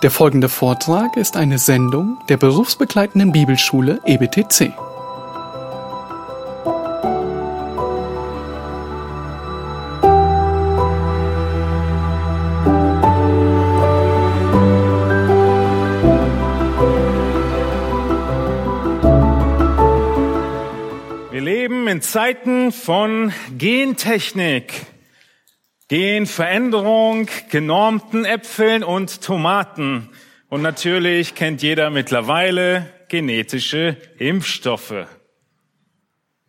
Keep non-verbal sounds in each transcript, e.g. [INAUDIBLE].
Der folgende Vortrag ist eine Sendung der berufsbegleitenden Bibelschule EBTC. Wir leben in Zeiten von Gentechnik, Genveränderung, genormten Äpfeln und Tomaten. Und natürlich kennt jeder mittlerweile genetische Impfstoffe.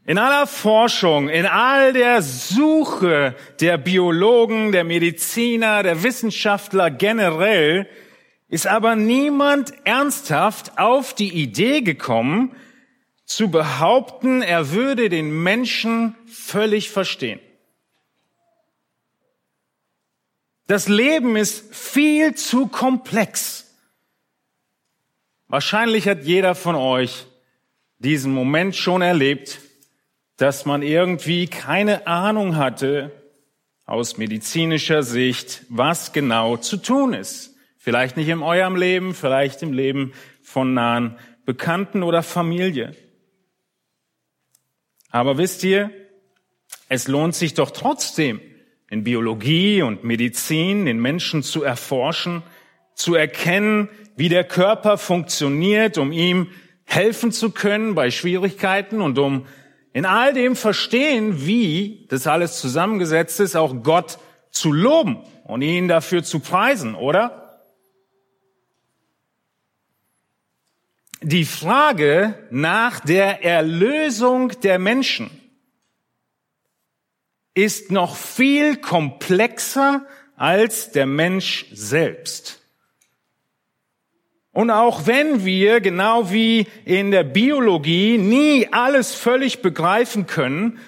In aller Forschung, in all der Suche der Biologen, der Mediziner, der Wissenschaftler generell, ist aber niemand ernsthaft auf die Idee gekommen, zu behaupten, er würde den Menschen völlig verstehen. Das Leben ist viel zu komplex. Wahrscheinlich hat jeder von euch diesen Moment schon erlebt, dass man irgendwie keine Ahnung hatte aus medizinischer Sicht, was genau zu tun ist. Vielleicht nicht in eurem Leben, vielleicht im Leben von nahen Bekannten oder Familie. Aber wisst ihr, es lohnt sich doch trotzdem, in Biologie und Medizin den Menschen zu erforschen, zu erkennen, wie der Körper funktioniert, um ihm helfen zu können bei Schwierigkeiten und um in all dem verstehen, wie das alles zusammengesetzt ist, auch Gott zu loben und ihn dafür zu preisen, oder? die Frage nach der Erlösung der Menschen ist noch viel komplexer als der Mensch selbst. Und auch wenn wir, genau wie in der Biologie, nie alles völlig begreifen können,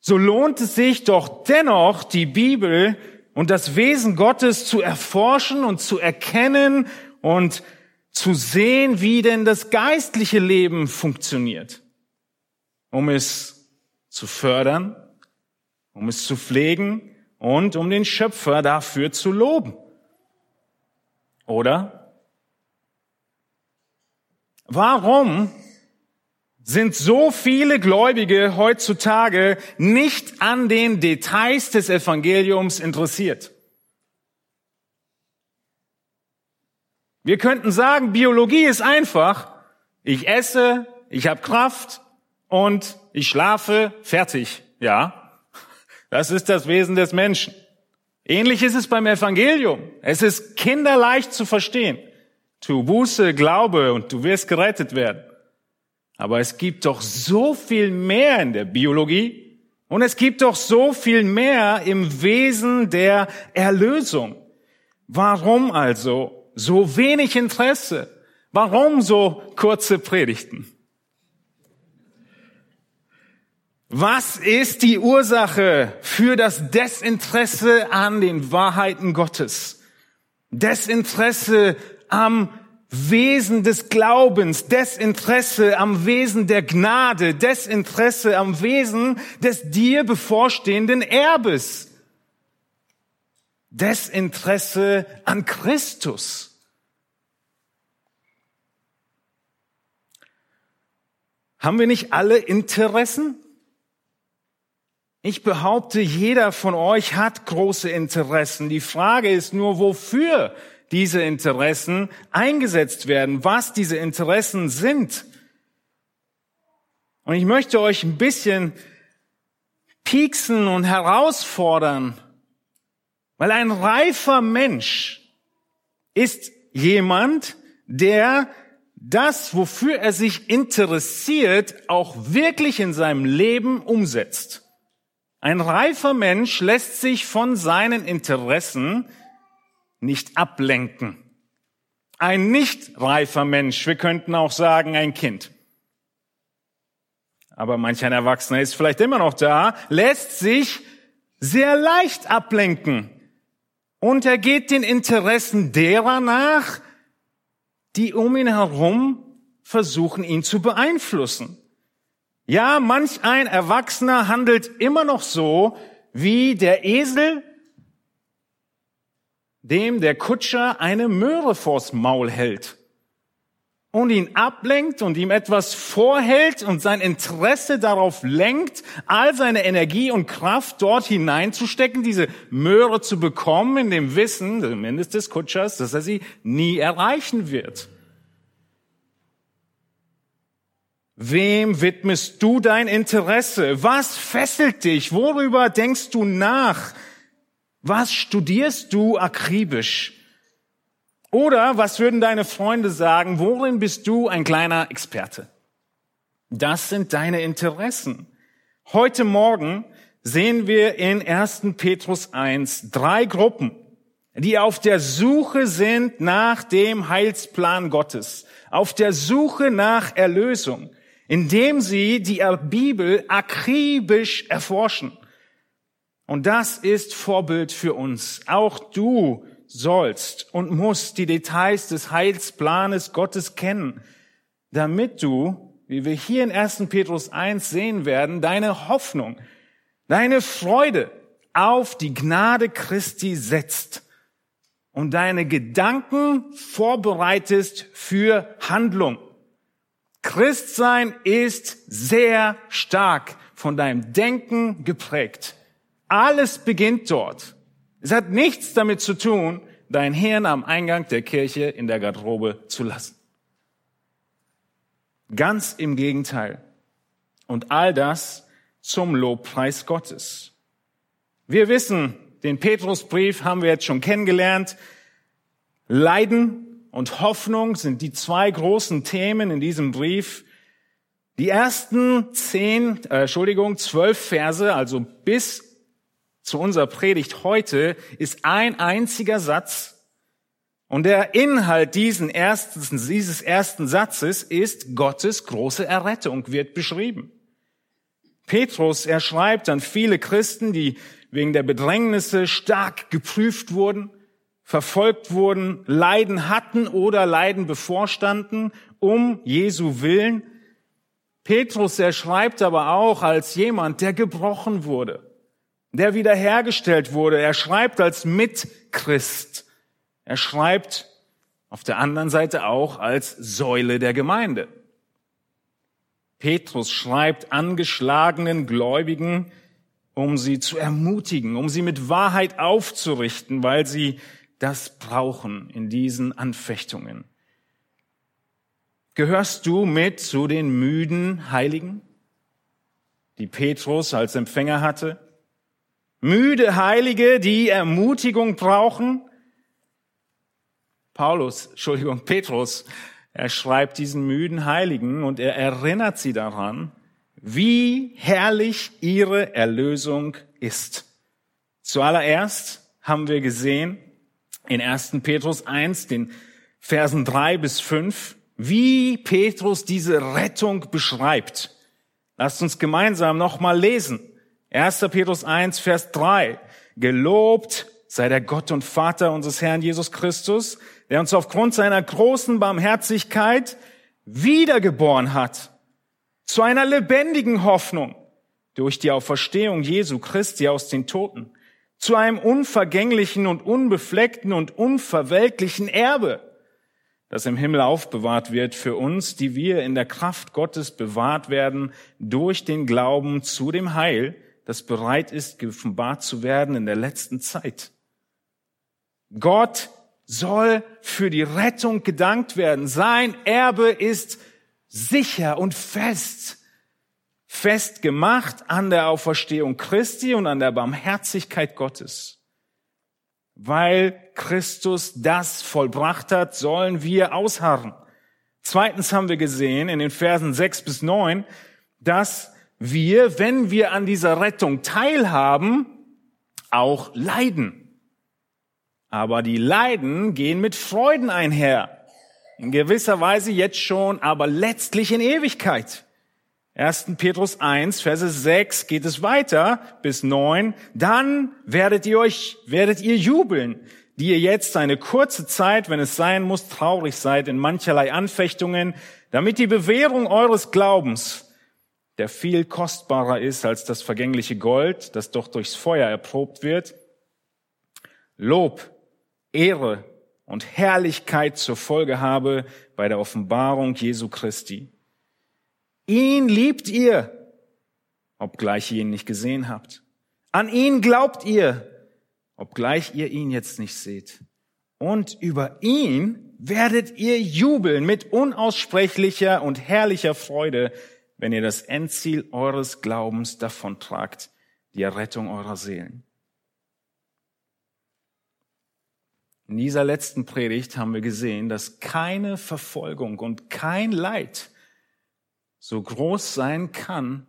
so lohnt es sich doch dennoch, die Bibel und das Wesen Gottes zu erforschen und zu erkennen und zu sehen, wie denn das geistliche Leben funktioniert, um es zu fördern, um es zu pflegen und um den Schöpfer dafür zu loben. Oder? Warum sind so viele Gläubige heutzutage nicht an den Details des Evangeliums interessiert? Wir könnten sagen, Biologie ist einfach. Ich esse, ich habe Kraft und ich schlafe, fertig. Ja, das ist das Wesen des Menschen. Ähnlich ist es beim Evangelium. Es ist kinderleicht zu verstehen. Tu Buße, Glaube und du wirst gerettet werden. Aber es gibt doch so viel mehr in der Biologie und es gibt doch so viel mehr im Wesen der Erlösung. Warum also so wenig Interesse? Warum so kurze Predigten? Was ist die Ursache für das Desinteresse an den Wahrheiten Gottes? Desinteresse am Wesen des Glaubens, Desinteresse am Wesen der Gnade, Desinteresse am Wesen des dir bevorstehenden Erbes. Desinteresse an Christus. Haben wir nicht alle Interessen? Ich behaupte, jeder von euch hat große Interessen. Die Frage ist nur, wofür diese Interessen eingesetzt werden, was diese Interessen sind. Und ich möchte euch ein bisschen pieksen und herausfordern, weil ein reifer Mensch ist jemand, der das, wofür er sich interessiert, auch wirklich in seinem Leben umsetzt. Ein reifer Mensch lässt sich von seinen Interessen nicht ablenken. Ein nicht reifer Mensch, wir könnten auch sagen ein Kind, aber manch ein Erwachsener ist vielleicht immer noch da, lässt sich sehr leicht ablenken. Und er geht den Interessen derer nach, die um ihn herum versuchen, ihn zu beeinflussen. Ja, manch ein Erwachsener handelt immer noch so wie der Esel, dem der Kutscher eine Möhre vors Maul hält und ihn ablenkt und ihm etwas vorhält und sein Interesse darauf lenkt, all seine Energie und Kraft dort hineinzustecken, diese Möhre zu bekommen, in dem Wissen, zumindest des Kutschers, dass er sie nie erreichen wird. Wem widmest du dein Interesse? Was fesselt dich? Worüber denkst du nach? Was studierst du akribisch? Oder was würden deine Freunde sagen? Worin bist du ein kleiner Experte? Das sind deine Interessen. Heute Morgen sehen wir in 1. Petrus 1 drei Gruppen, die auf der Suche sind nach dem Heilsplan Gottes, auf der Suche nach Erlösung, indem sie die Bibel akribisch erforschen. Und das ist Vorbild für uns. Auch du sollst und musst die Details des Heilsplanes Gottes kennen, damit du, wie wir hier in 1. Petrus 1 sehen werden, deine Hoffnung, deine Freude auf die Gnade Christi setzt und deine Gedanken vorbereitest für Handlung. Christsein ist sehr stark von deinem Denken geprägt. Alles beginnt dort. Es hat nichts damit zu tun, dein Hirn am Eingang der Kirche in der Garderobe zu lassen. Ganz im Gegenteil. Und all das zum Lobpreis Gottes. Wir wissen, den Petrusbrief haben wir jetzt schon kennengelernt. Leiden und Hoffnung sind die zwei großen Themen in diesem Brief. Die ersten zehn, äh, Entschuldigung, zwölf Verse, also bis zu unserer Predigt heute ist ein einziger Satz. Und der Inhalt diesen ersten, dieses ersten Satzes ist Gottes große Errettung wird beschrieben. Petrus, er schreibt an viele Christen, die wegen der Bedrängnisse stark geprüft wurden, verfolgt wurden, Leiden hatten oder Leiden bevorstanden, um Jesu Willen. Petrus, er schreibt aber auch als jemand, der gebrochen wurde der wiederhergestellt wurde. Er schreibt als Mitchrist. Er schreibt auf der anderen Seite auch als Säule der Gemeinde. Petrus schreibt angeschlagenen Gläubigen, um sie zu ermutigen, um sie mit Wahrheit aufzurichten, weil sie das brauchen in diesen Anfechtungen. Gehörst du mit zu den müden Heiligen, die Petrus als Empfänger hatte? Müde Heilige, die Ermutigung brauchen. Paulus, [LAUGHS] Entschuldigung, Petrus, er schreibt diesen müden Heiligen und er erinnert sie daran, wie herrlich ihre Erlösung ist. Zuallererst haben wir gesehen in 1. Petrus 1, den Versen 3 bis 5, wie Petrus diese Rettung beschreibt. Lasst uns gemeinsam nochmal lesen. 1. Petrus 1, Vers 3. Gelobt sei der Gott und Vater unseres Herrn Jesus Christus, der uns aufgrund seiner großen Barmherzigkeit wiedergeboren hat zu einer lebendigen Hoffnung durch die Auferstehung Jesu Christi aus den Toten, zu einem unvergänglichen und unbefleckten und unverwelklichen Erbe, das im Himmel aufbewahrt wird für uns, die wir in der Kraft Gottes bewahrt werden durch den Glauben zu dem Heil, das bereit ist, geoffenbart zu werden in der letzten Zeit. Gott soll für die Rettung gedankt werden. Sein Erbe ist sicher und fest, fest gemacht an der Auferstehung Christi und an der Barmherzigkeit Gottes. Weil Christus das vollbracht hat, sollen wir ausharren. Zweitens haben wir gesehen in den Versen sechs bis neun, dass wir, wenn wir an dieser Rettung teilhaben, auch leiden. Aber die Leiden gehen mit Freuden einher. In gewisser Weise jetzt schon, aber letztlich in Ewigkeit. 1. Petrus 1, Verse 6 geht es weiter bis 9. Dann werdet ihr euch, werdet ihr jubeln, die ihr jetzt eine kurze Zeit, wenn es sein muss, traurig seid in mancherlei Anfechtungen, damit die Bewährung eures Glaubens, der viel kostbarer ist als das vergängliche Gold, das doch durchs Feuer erprobt wird. Lob Ehre und Herrlichkeit zur Folge habe bei der Offenbarung Jesu Christi. Ihn liebt ihr, obgleich ihr ihn nicht gesehen habt. An ihn glaubt ihr, obgleich ihr ihn jetzt nicht seht. Und über ihn werdet ihr jubeln mit unaussprechlicher und herrlicher Freude, wenn ihr das Endziel eures Glaubens davontragt, die Errettung eurer Seelen. In dieser letzten Predigt haben wir gesehen, dass keine Verfolgung und kein Leid so groß sein kann,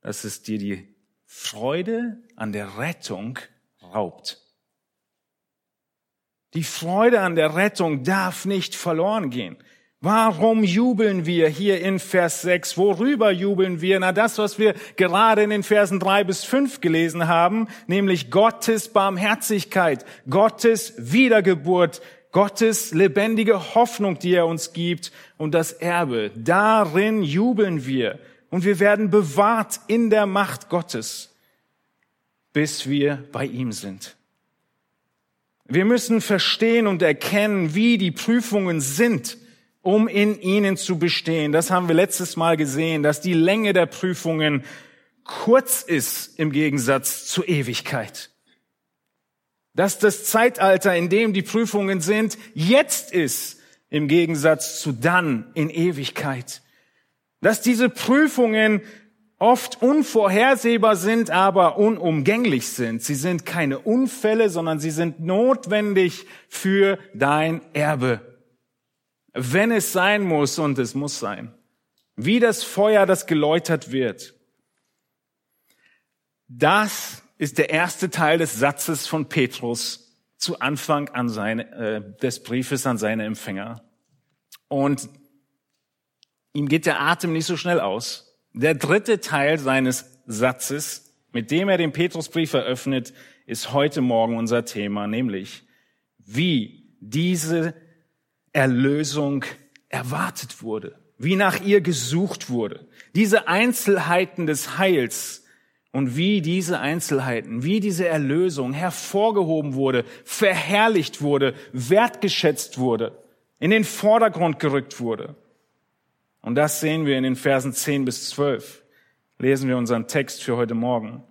dass es dir die Freude an der Rettung raubt. Die Freude an der Rettung darf nicht verloren gehen. Warum jubeln wir hier in Vers 6? Worüber jubeln wir? Na, das, was wir gerade in den Versen 3 bis 5 gelesen haben, nämlich Gottes Barmherzigkeit, Gottes Wiedergeburt, Gottes lebendige Hoffnung, die er uns gibt und das Erbe. Darin jubeln wir und wir werden bewahrt in der Macht Gottes, bis wir bei ihm sind. Wir müssen verstehen und erkennen, wie die Prüfungen sind, um in ihnen zu bestehen. Das haben wir letztes Mal gesehen, dass die Länge der Prüfungen kurz ist im Gegensatz zur Ewigkeit. Dass das Zeitalter, in dem die Prüfungen sind, jetzt ist im Gegensatz zu dann in Ewigkeit. Dass diese Prüfungen oft unvorhersehbar sind, aber unumgänglich sind. Sie sind keine Unfälle, sondern sie sind notwendig für dein Erbe. Wenn es sein muss, und es muss sein. Wie das Feuer, das geläutert wird. Das ist der erste Teil des Satzes von Petrus zu Anfang an seine, äh, des Briefes an seine Empfänger. Und ihm geht der Atem nicht so schnell aus. Der dritte Teil seines Satzes, mit dem er den Petrusbrief eröffnet, ist heute Morgen unser Thema, nämlich wie diese Erlösung erwartet wurde, wie nach ihr gesucht wurde, diese Einzelheiten des Heils und wie diese Einzelheiten, wie diese Erlösung hervorgehoben wurde, verherrlicht wurde, wertgeschätzt wurde, in den Vordergrund gerückt wurde. Und das sehen wir in den Versen 10 bis 12. Lesen wir unseren Text für heute Morgen.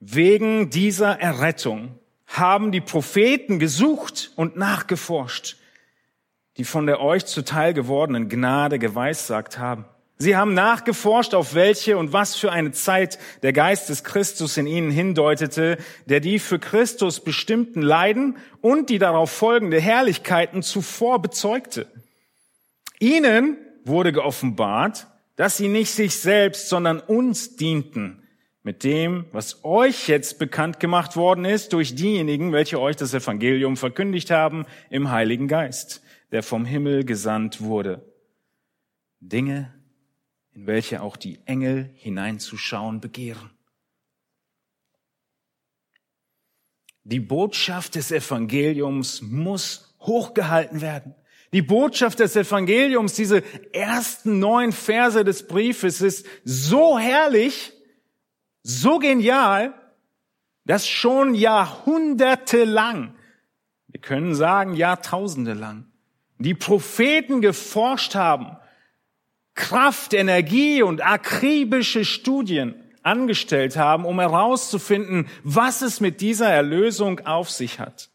Wegen dieser Errettung haben die Propheten gesucht und nachgeforscht, die von der euch zuteil gewordenen Gnade geweissagt haben. Sie haben nachgeforscht, auf welche und was für eine Zeit der Geist des Christus in ihnen hindeutete, der die für Christus bestimmten Leiden und die darauf folgende Herrlichkeiten zuvor bezeugte. Ihnen wurde geoffenbart, dass sie nicht sich selbst, sondern uns dienten mit dem, was euch jetzt bekannt gemacht worden ist durch diejenigen, welche euch das Evangelium verkündigt haben im Heiligen Geist, der vom Himmel gesandt wurde. Dinge, in welche auch die Engel hineinzuschauen begehren. Die Botschaft des Evangeliums muss hochgehalten werden. Die Botschaft des Evangeliums, diese ersten neun Verse des Briefes ist so herrlich, so genial, dass schon Jahrhunderte lang, wir können sagen Jahrtausende lang, die Propheten geforscht haben, Kraft, Energie und akribische Studien angestellt haben, um herauszufinden, was es mit dieser Erlösung auf sich hat.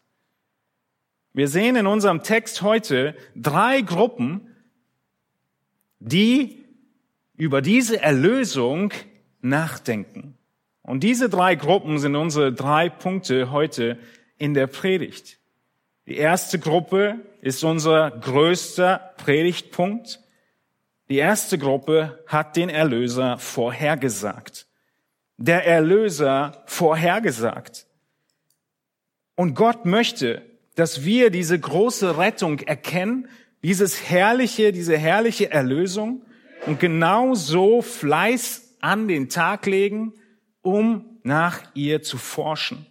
Wir sehen in unserem Text heute drei Gruppen, die über diese Erlösung nachdenken. Und diese drei Gruppen sind unsere drei Punkte heute in der Predigt. Die erste Gruppe ist unser größter Predigtpunkt. Die erste Gruppe hat den Erlöser vorhergesagt. Der Erlöser vorhergesagt. Und Gott möchte, dass wir diese große Rettung erkennen, dieses herrliche, diese herrliche Erlösung und genau so Fleiß an den Tag legen, um nach ihr zu forschen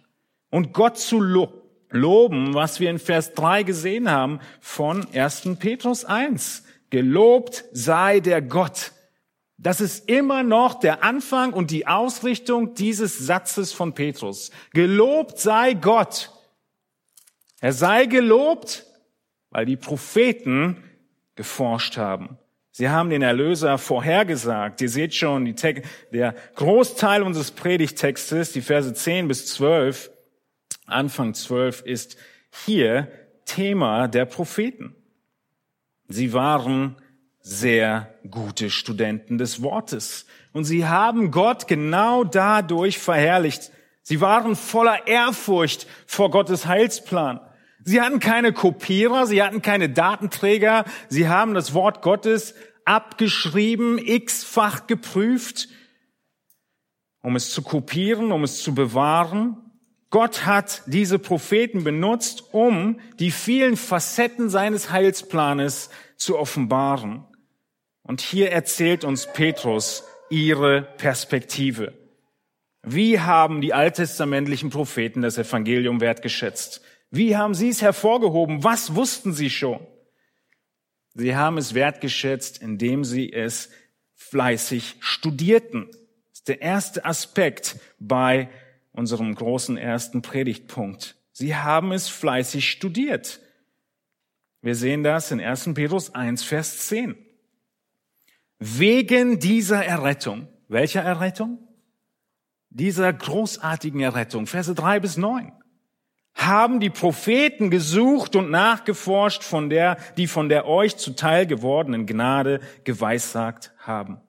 und Gott zu loben, was wir in Vers 3 gesehen haben von 1. Petrus 1. Gelobt sei der Gott. Das ist immer noch der Anfang und die Ausrichtung dieses Satzes von Petrus. Gelobt sei Gott Er sei gelobt, weil die Propheten geforscht haben. Sie haben den Erlöser vorhergesagt. Ihr seht schon, der Großteil unseres Predigtextes, die Verse 10 bis 12, Anfang 12, ist hier Thema der Propheten. Sie waren sehr gute Studenten des Wortes. Und sie haben Gott genau dadurch verherrlicht. Sie waren voller Ehrfurcht vor Gottes Heilsplan. Sie hatten keine Kopierer, sie hatten keine Datenträger, sie haben das Wort Gottes abgeschrieben, x-fach geprüft, um es zu kopieren, um es zu bewahren. Gott hat diese Propheten benutzt, um die vielen Facetten seines Heilsplanes zu offenbaren. Und hier erzählt uns Petrus ihre Perspektive. Wie haben die alttestamentlichen Propheten das Evangelium wertgeschätzt? Wie haben sie es hervorgehoben? Was wussten sie schon? Sie haben es wertgeschätzt, indem sie es fleißig studierten. Das ist der erste Aspekt bei unserem großen ersten Predigtpunkt. Sie haben es fleißig studiert. Wir sehen das in 1. Petrus 1, Vers 10. Wegen dieser Errettung, welcher Errettung? Dieser großartigen Errettung, Verse 3 bis 9 haben die Propheten gesucht und nachgeforscht, von der, die von der euch zuteil gewordenen Gnade geweissagt haben.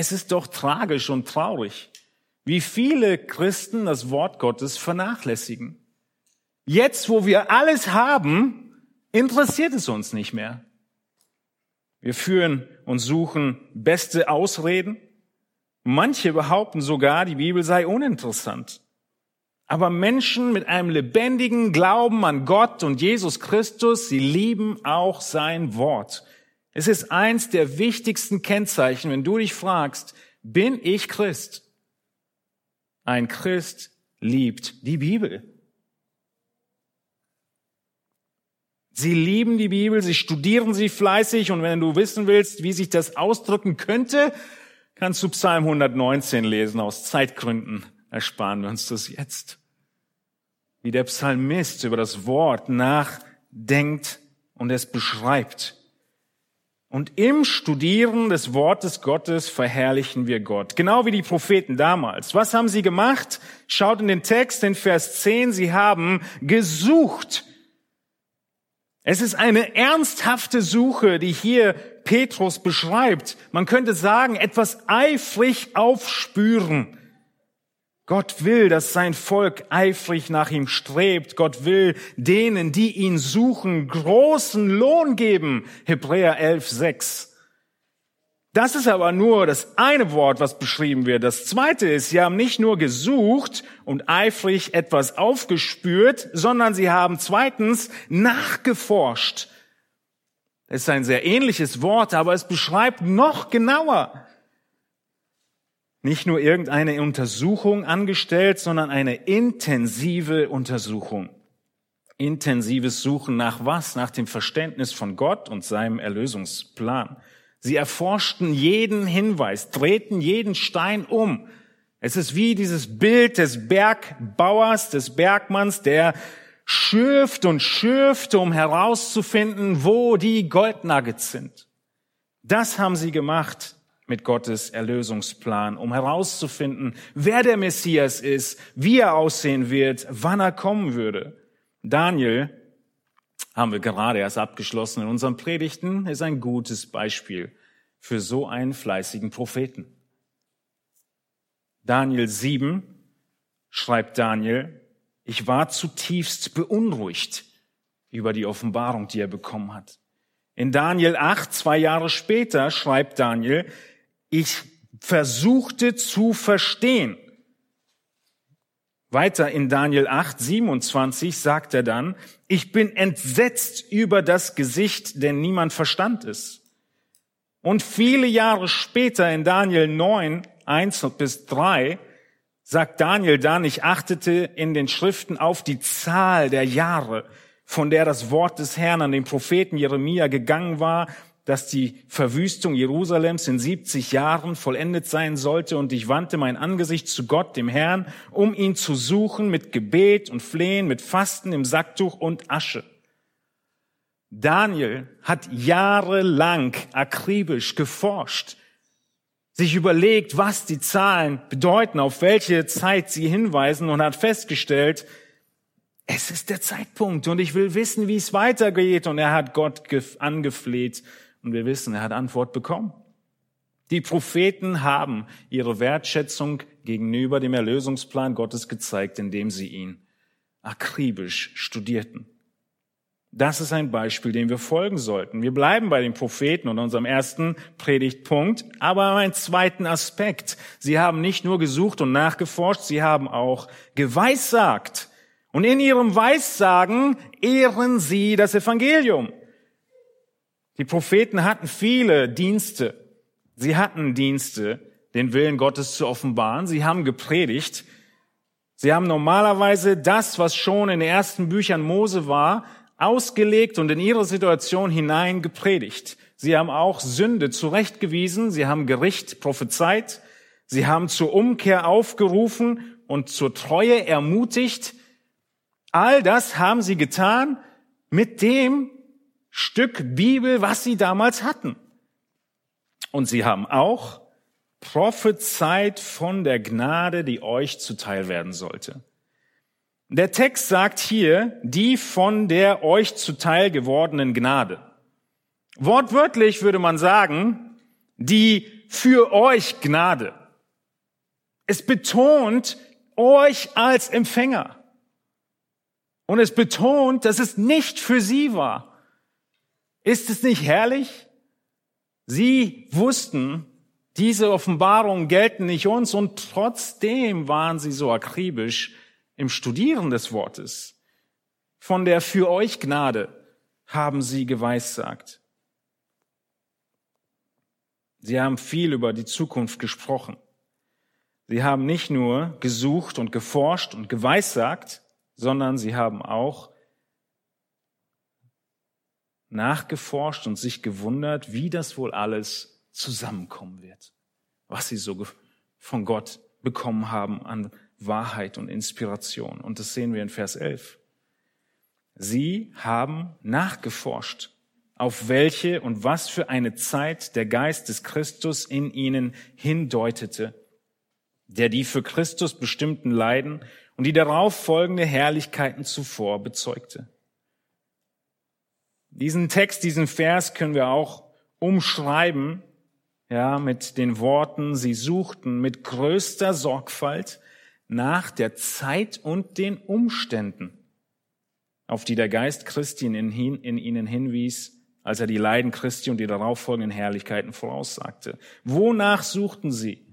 Es ist doch tragisch und traurig, wie viele Christen das Wort Gottes vernachlässigen. Jetzt, wo wir alles haben, interessiert es uns nicht mehr. Wir führen und suchen beste Ausreden. Manche behaupten sogar, die Bibel sei uninteressant. Aber Menschen mit einem lebendigen Glauben an Gott und Jesus Christus, sie lieben auch sein Wort. Es ist eins der wichtigsten Kennzeichen, wenn du dich fragst, bin ich Christ? Ein Christ liebt die Bibel. Sie lieben die Bibel, sie studieren sie fleißig und wenn du wissen willst, wie sich das ausdrücken könnte, kannst du Psalm 119 lesen. Aus Zeitgründen ersparen wir uns das jetzt wie der Psalmist über das Wort nachdenkt und es beschreibt. Und im Studieren des Wortes Gottes verherrlichen wir Gott. Genau wie die Propheten damals. Was haben sie gemacht? Schaut in den Text, in Vers 10. Sie haben gesucht. Es ist eine ernsthafte Suche, die hier Petrus beschreibt. Man könnte sagen, etwas eifrig aufspüren. Gott will, dass sein Volk eifrig nach ihm strebt. Gott will denen, die ihn suchen, großen Lohn geben. Hebräer 11, 6. Das ist aber nur das eine Wort, was beschrieben wird. Das zweite ist, sie haben nicht nur gesucht und eifrig etwas aufgespürt, sondern sie haben zweitens nachgeforscht. Es ist ein sehr ähnliches Wort, aber es beschreibt noch genauer nicht nur irgendeine Untersuchung angestellt, sondern eine intensive Untersuchung. Intensives Suchen nach was? Nach dem Verständnis von Gott und seinem Erlösungsplan. Sie erforschten jeden Hinweis, drehten jeden Stein um. Es ist wie dieses Bild des Bergbauers, des Bergmanns, der schürft und schürft, um herauszufinden, wo die Goldnuggets sind. Das haben sie gemacht mit Gottes Erlösungsplan, um herauszufinden, wer der Messias ist, wie er aussehen wird, wann er kommen würde. Daniel, haben wir gerade erst abgeschlossen in unseren Predigten, ist ein gutes Beispiel für so einen fleißigen Propheten. Daniel 7 schreibt Daniel, ich war zutiefst beunruhigt über die Offenbarung, die er bekommen hat. In Daniel 8, zwei Jahre später, schreibt Daniel, ich versuchte zu verstehen. Weiter in Daniel 8, 27 sagt er dann, ich bin entsetzt über das Gesicht, denn niemand verstand es. Und viele Jahre später in Daniel 9, 1 bis 3 sagt Daniel dann, ich achtete in den Schriften auf die Zahl der Jahre, von der das Wort des Herrn an den Propheten Jeremia gegangen war dass die Verwüstung Jerusalems in 70 Jahren vollendet sein sollte und ich wandte mein Angesicht zu Gott, dem Herrn, um ihn zu suchen mit Gebet und Flehen, mit Fasten im Sacktuch und Asche. Daniel hat jahrelang akribisch geforscht, sich überlegt, was die Zahlen bedeuten, auf welche Zeit sie hinweisen und hat festgestellt, es ist der Zeitpunkt und ich will wissen, wie es weitergeht. Und er hat Gott angefleht und wir wissen, er hat Antwort bekommen. Die Propheten haben ihre Wertschätzung gegenüber dem Erlösungsplan Gottes gezeigt, indem sie ihn akribisch studierten. Das ist ein Beispiel, dem wir folgen sollten. Wir bleiben bei den Propheten und unserem ersten Predigtpunkt, aber einen zweiten Aspekt. Sie haben nicht nur gesucht und nachgeforscht, sie haben auch geweissagt. Und in ihrem Weissagen ehren sie das Evangelium. Die Propheten hatten viele Dienste. Sie hatten Dienste, den Willen Gottes zu offenbaren. Sie haben gepredigt. Sie haben normalerweise das, was schon in den ersten Büchern Mose war, ausgelegt und in ihre Situation hinein gepredigt. Sie haben auch Sünde zurechtgewiesen. Sie haben Gericht prophezeit. Sie haben zur Umkehr aufgerufen und zur Treue ermutigt. All das haben sie getan mit dem, Stück Bibel, was sie damals hatten. Und sie haben auch prophezeit von der Gnade, die euch zuteil werden sollte. Der Text sagt hier, die von der euch zuteil gewordenen Gnade. Wortwörtlich würde man sagen, die für euch Gnade. Es betont euch als Empfänger. Und es betont, dass es nicht für sie war. Ist es nicht herrlich? Sie wussten, diese Offenbarungen gelten nicht uns und trotzdem waren sie so akribisch im Studieren des Wortes. Von der für euch Gnade haben sie geweissagt. Sie haben viel über die Zukunft gesprochen. Sie haben nicht nur gesucht und geforscht und geweissagt, sondern sie haben auch nachgeforscht und sich gewundert, wie das wohl alles zusammenkommen wird, was sie so von Gott bekommen haben an Wahrheit und Inspiration. Und das sehen wir in Vers 11. Sie haben nachgeforscht, auf welche und was für eine Zeit der Geist des Christus in ihnen hindeutete, der die für Christus bestimmten Leiden und die darauf folgende Herrlichkeiten zuvor bezeugte. Diesen Text, diesen Vers können wir auch umschreiben, ja, mit den Worten, sie suchten mit größter Sorgfalt nach der Zeit und den Umständen, auf die der Geist Christi in, in ihnen hinwies, als er die Leiden Christi und die darauffolgenden Herrlichkeiten voraussagte. Wonach suchten sie?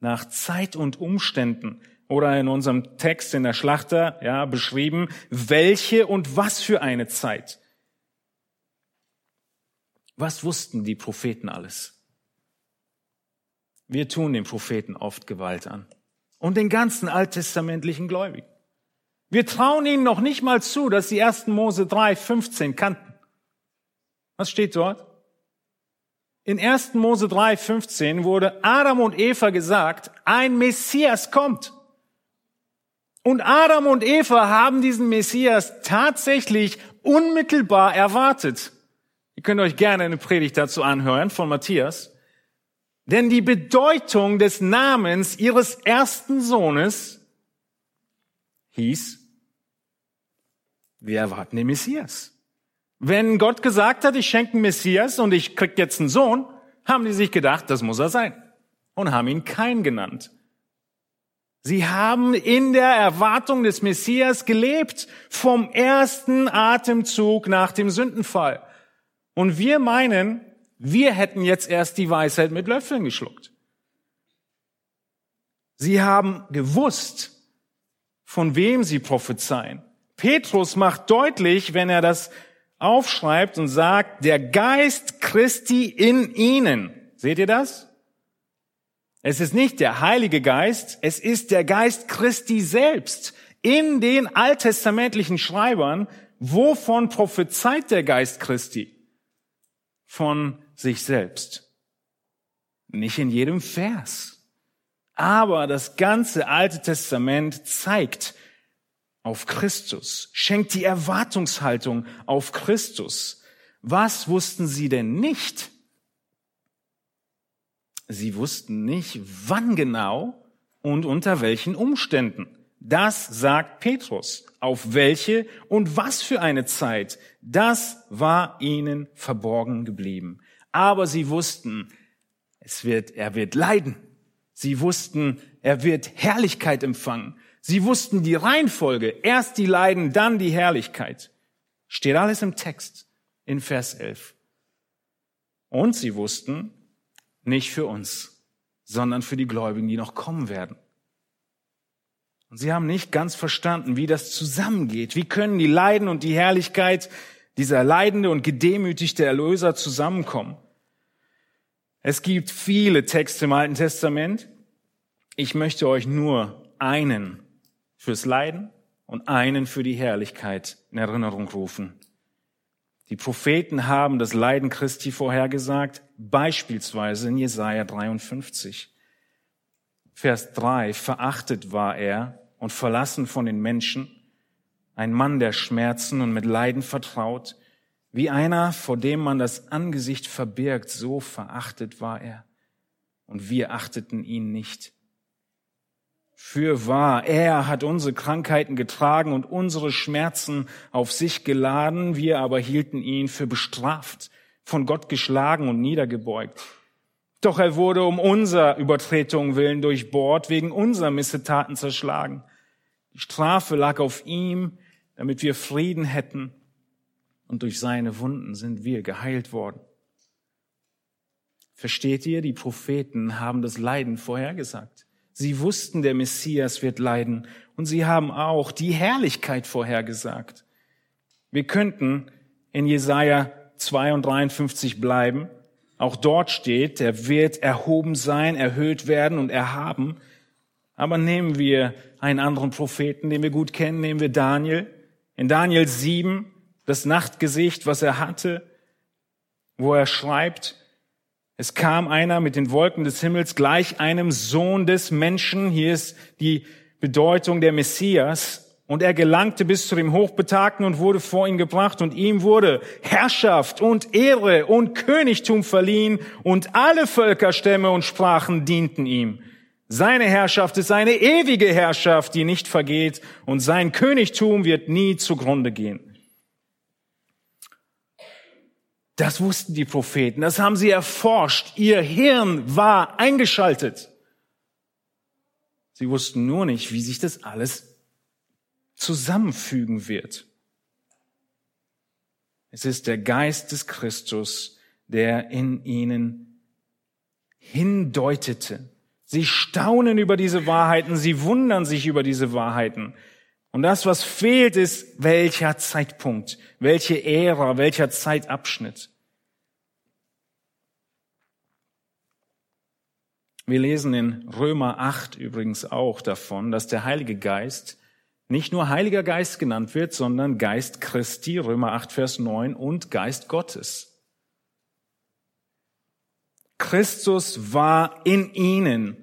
Nach Zeit und Umständen oder in unserem Text in der Schlachter, ja, beschrieben, welche und was für eine Zeit. Was wussten die Propheten alles? Wir tun den Propheten oft Gewalt an. Und den ganzen alttestamentlichen Gläubigen. Wir trauen ihnen noch nicht mal zu, dass sie 1. Mose 3, 15 kannten. Was steht dort? In 1. Mose 3, 15 wurde Adam und Eva gesagt, ein Messias kommt. Und Adam und Eva haben diesen Messias tatsächlich unmittelbar erwartet. Ihr könnt euch gerne eine Predigt dazu anhören von Matthias. Denn die Bedeutung des Namens ihres ersten Sohnes hieß, wir erwarten den Messias. Wenn Gott gesagt hat, ich schenke einen Messias und ich krieg jetzt einen Sohn, haben die sich gedacht, das muss er sein. Und haben ihn kein genannt. Sie haben in der Erwartung des Messias gelebt, vom ersten Atemzug nach dem Sündenfall. Und wir meinen, wir hätten jetzt erst die Weisheit mit Löffeln geschluckt. Sie haben gewusst, von wem sie prophezeien. Petrus macht deutlich, wenn er das aufschreibt und sagt, der Geist Christi in ihnen. Seht ihr das? Es ist nicht der Heilige Geist, es ist der Geist Christi selbst in den alttestamentlichen Schreibern. Wovon prophezeit der Geist Christi? Von sich selbst. Nicht in jedem Vers. Aber das ganze Alte Testament zeigt auf Christus, schenkt die Erwartungshaltung auf Christus. Was wussten sie denn nicht? Sie wussten nicht, wann genau und unter welchen Umständen. Das sagt Petrus. Auf welche und was für eine Zeit. Das war ihnen verborgen geblieben. Aber sie wussten, es wird, er wird leiden. Sie wussten, er wird Herrlichkeit empfangen. Sie wussten die Reihenfolge. Erst die Leiden, dann die Herrlichkeit. Steht alles im Text in Vers 11. Und sie wussten, nicht für uns, sondern für die Gläubigen, die noch kommen werden. Und sie haben nicht ganz verstanden, wie das zusammengeht. Wie können die Leiden und die Herrlichkeit dieser leidende und gedemütigte Erlöser zusammenkommen? Es gibt viele Texte im Alten Testament. Ich möchte euch nur einen fürs Leiden und einen für die Herrlichkeit in Erinnerung rufen. Die Propheten haben das Leiden Christi vorhergesagt, beispielsweise in Jesaja 53. Vers 3, verachtet war er und verlassen von den Menschen, ein Mann der Schmerzen und mit Leiden vertraut, wie einer, vor dem man das Angesicht verbirgt, so verachtet war er. Und wir achteten ihn nicht. Für wahr, er hat unsere Krankheiten getragen und unsere Schmerzen auf sich geladen, wir aber hielten ihn für bestraft, von Gott geschlagen und niedergebeugt. Doch er wurde um unser Übertretung willen durchbohrt, wegen unserer Missetaten zerschlagen. Die Strafe lag auf ihm, damit wir Frieden hätten. Und durch seine Wunden sind wir geheilt worden. Versteht ihr? Die Propheten haben das Leiden vorhergesagt. Sie wussten, der Messias wird leiden. Und sie haben auch die Herrlichkeit vorhergesagt. Wir könnten in Jesaja 52 bleiben auch dort steht, er wird erhoben sein, erhöht werden und erhaben. Aber nehmen wir einen anderen Propheten, den wir gut kennen, nehmen wir Daniel. In Daniel 7, das Nachtgesicht, was er hatte, wo er schreibt, es kam einer mit den Wolken des Himmels gleich einem Sohn des Menschen. Hier ist die Bedeutung der Messias. Und er gelangte bis zu dem Hochbetagten und wurde vor ihn gebracht und ihm wurde Herrschaft und Ehre und Königtum verliehen und alle Völkerstämme und Sprachen dienten ihm. Seine Herrschaft ist eine ewige Herrschaft, die nicht vergeht und sein Königtum wird nie zugrunde gehen. Das wussten die Propheten, das haben sie erforscht. Ihr Hirn war eingeschaltet. Sie wussten nur nicht, wie sich das alles zusammenfügen wird. Es ist der Geist des Christus, der in ihnen hindeutete. Sie staunen über diese Wahrheiten, sie wundern sich über diese Wahrheiten. Und das, was fehlt, ist welcher Zeitpunkt, welche Ära, welcher Zeitabschnitt. Wir lesen in Römer 8 übrigens auch davon, dass der Heilige Geist nicht nur Heiliger Geist genannt wird, sondern Geist Christi, Römer 8, Vers 9, und Geist Gottes. Christus war in ihnen,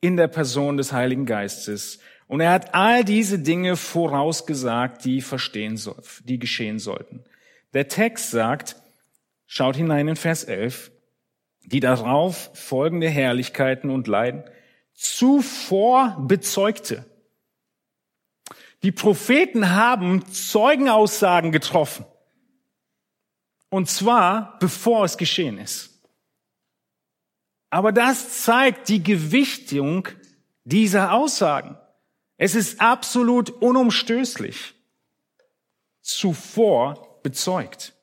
in der Person des Heiligen Geistes. Und er hat all diese Dinge vorausgesagt, die verstehen soll, die geschehen sollten. Der Text sagt, schaut hinein in Vers 11, die darauf folgende Herrlichkeiten und Leiden zuvor bezeugte. Die Propheten haben Zeugenaussagen getroffen. Und zwar, bevor es geschehen ist. Aber das zeigt die Gewichtung dieser Aussagen. Es ist absolut unumstößlich. Zuvor bezeugt.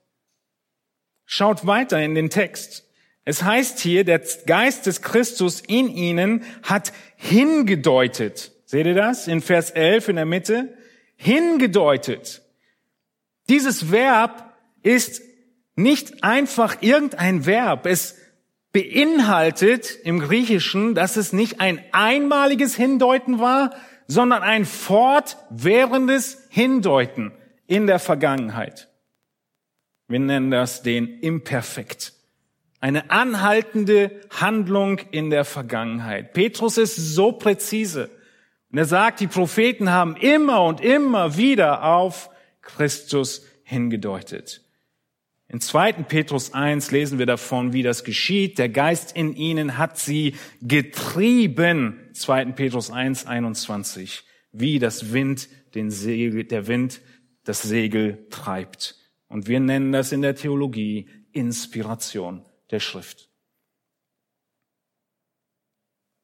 Schaut weiter in den Text. Es heißt hier, der Geist des Christus in ihnen hat hingedeutet. Seht ihr das? In Vers 11 in der Mitte. Hingedeutet. Dieses Verb ist nicht einfach irgendein Verb. Es beinhaltet im Griechischen, dass es nicht ein einmaliges Hindeuten war, sondern ein fortwährendes Hindeuten in der Vergangenheit. Wir nennen das den Imperfekt. Eine anhaltende Handlung in der Vergangenheit. Petrus ist so präzise. Und er sagt, die Propheten haben immer und immer wieder auf Christus hingedeutet. In 2. Petrus 1 lesen wir davon, wie das geschieht. Der Geist in ihnen hat sie getrieben. 2. Petrus 1, 21. Wie das Wind den Segel, der Wind das Segel treibt. Und wir nennen das in der Theologie Inspiration der Schrift.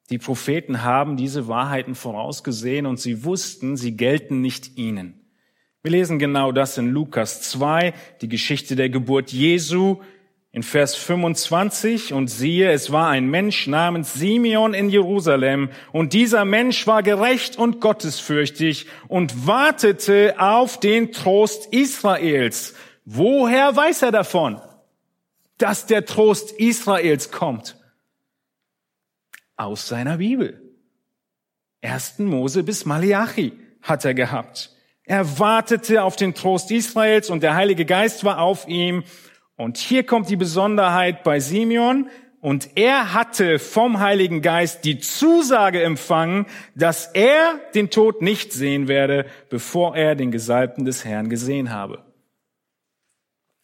Die Propheten haben diese Wahrheiten vorausgesehen und sie wussten, sie gelten nicht ihnen. Wir lesen genau das in Lukas 2, die Geschichte der Geburt Jesu in Vers 25 und siehe, es war ein Mensch namens Simeon in Jerusalem und dieser Mensch war gerecht und gottesfürchtig und wartete auf den Trost Israels. Woher weiß er davon, dass der Trost Israels kommt? Aus seiner Bibel. Ersten Mose bis Malachi hat er gehabt. Er wartete auf den Trost Israels und der Heilige Geist war auf ihm. Und hier kommt die Besonderheit bei Simeon. Und er hatte vom Heiligen Geist die Zusage empfangen, dass er den Tod nicht sehen werde, bevor er den Gesalbten des Herrn gesehen habe.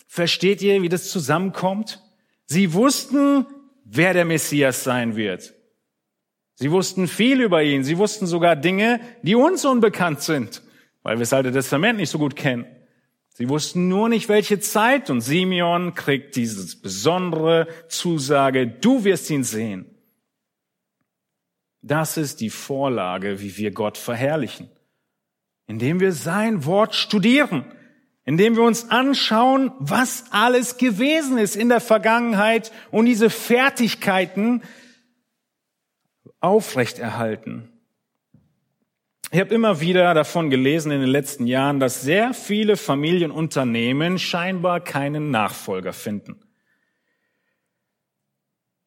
Versteht ihr, wie das zusammenkommt? Sie wussten, wer der Messias sein wird. Sie wussten viel über ihn. Sie wussten sogar Dinge, die uns unbekannt sind weil wir das Alte Testament nicht so gut kennen. Sie wussten nur nicht, welche Zeit und Simeon kriegt diese besondere Zusage, du wirst ihn sehen. Das ist die Vorlage, wie wir Gott verherrlichen. Indem wir sein Wort studieren, indem wir uns anschauen, was alles gewesen ist in der Vergangenheit und diese Fertigkeiten aufrechterhalten. Ich habe immer wieder davon gelesen in den letzten Jahren, dass sehr viele Familienunternehmen scheinbar keinen Nachfolger finden.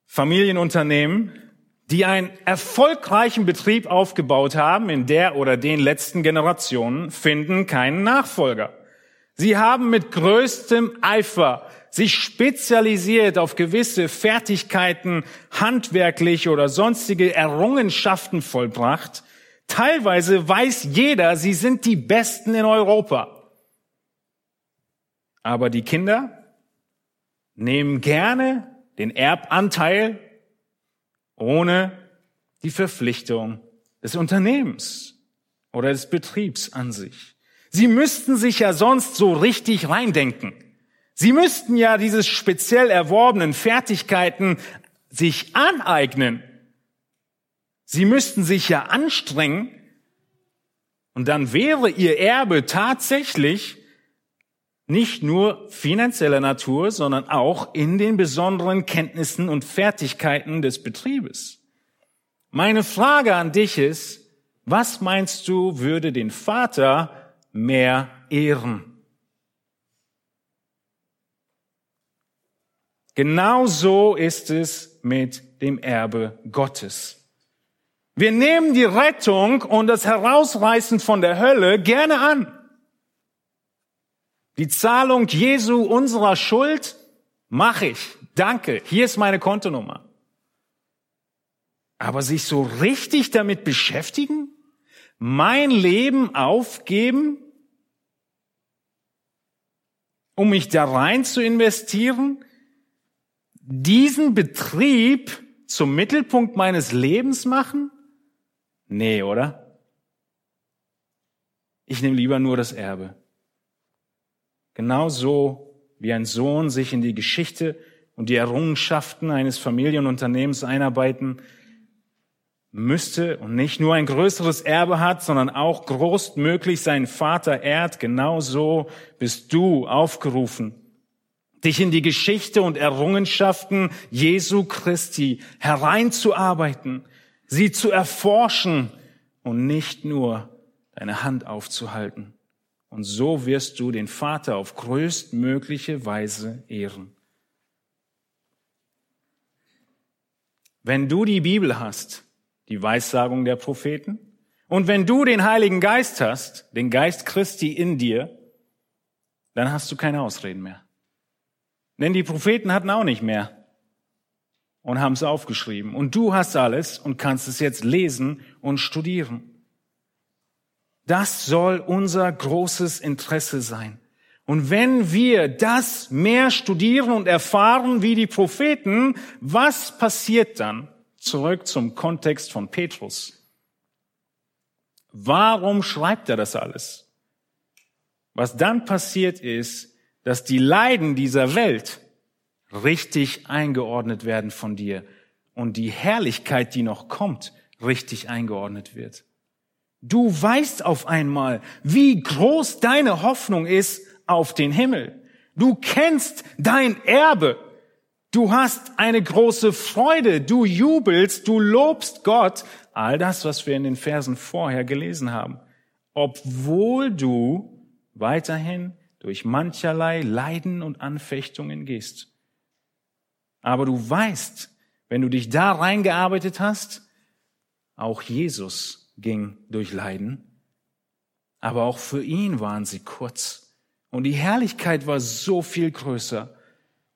Familienunternehmen, die einen erfolgreichen Betrieb aufgebaut haben in der oder den letzten Generationen, finden keinen Nachfolger. Sie haben mit größtem Eifer sich spezialisiert auf gewisse Fertigkeiten, handwerklich oder sonstige Errungenschaften vollbracht, Teilweise weiß jeder, sie sind die Besten in Europa. Aber die Kinder nehmen gerne den Erbanteil ohne die Verpflichtung des Unternehmens oder des Betriebs an sich. Sie müssten sich ja sonst so richtig reindenken. Sie müssten ja diese speziell erworbenen Fertigkeiten sich aneignen. Sie müssten sich ja anstrengen und dann wäre ihr Erbe tatsächlich nicht nur finanzieller Natur, sondern auch in den besonderen Kenntnissen und Fertigkeiten des Betriebes. Meine Frage an dich ist, was meinst du, würde den Vater mehr ehren? Genauso ist es mit dem Erbe Gottes. Wir nehmen die Rettung und das Herausreißen von der Hölle gerne an. Die Zahlung Jesu unserer Schuld mache ich. Danke. Hier ist meine Kontonummer. Aber sich so richtig damit beschäftigen? Mein Leben aufgeben? Um mich da rein zu investieren? Diesen Betrieb zum Mittelpunkt meines Lebens machen? Nee, oder? Ich nehme lieber nur das Erbe. Genauso wie ein Sohn sich in die Geschichte und die Errungenschaften eines Familienunternehmens einarbeiten müsste und nicht nur ein größeres Erbe hat, sondern auch großmöglich seinen Vater ehrt, genauso bist du aufgerufen, dich in die Geschichte und Errungenschaften Jesu Christi hereinzuarbeiten, sie zu erforschen und nicht nur deine Hand aufzuhalten. Und so wirst du den Vater auf größtmögliche Weise ehren. Wenn du die Bibel hast, die Weissagung der Propheten, und wenn du den Heiligen Geist hast, den Geist Christi in dir, dann hast du keine Ausreden mehr. Denn die Propheten hatten auch nicht mehr und haben es aufgeschrieben. Und du hast alles und kannst es jetzt lesen und studieren. Das soll unser großes Interesse sein. Und wenn wir das mehr studieren und erfahren wie die Propheten, was passiert dann? Zurück zum Kontext von Petrus. Warum schreibt er das alles? Was dann passiert ist, dass die Leiden dieser Welt richtig eingeordnet werden von dir und die Herrlichkeit, die noch kommt, richtig eingeordnet wird. Du weißt auf einmal, wie groß deine Hoffnung ist auf den Himmel. Du kennst dein Erbe. Du hast eine große Freude. Du jubelst, du lobst Gott. All das, was wir in den Versen vorher gelesen haben. Obwohl du weiterhin durch mancherlei Leiden und Anfechtungen gehst. Aber du weißt, wenn du dich da reingearbeitet hast, auch Jesus ging durch Leiden, aber auch für ihn waren sie kurz. Und die Herrlichkeit war so viel größer.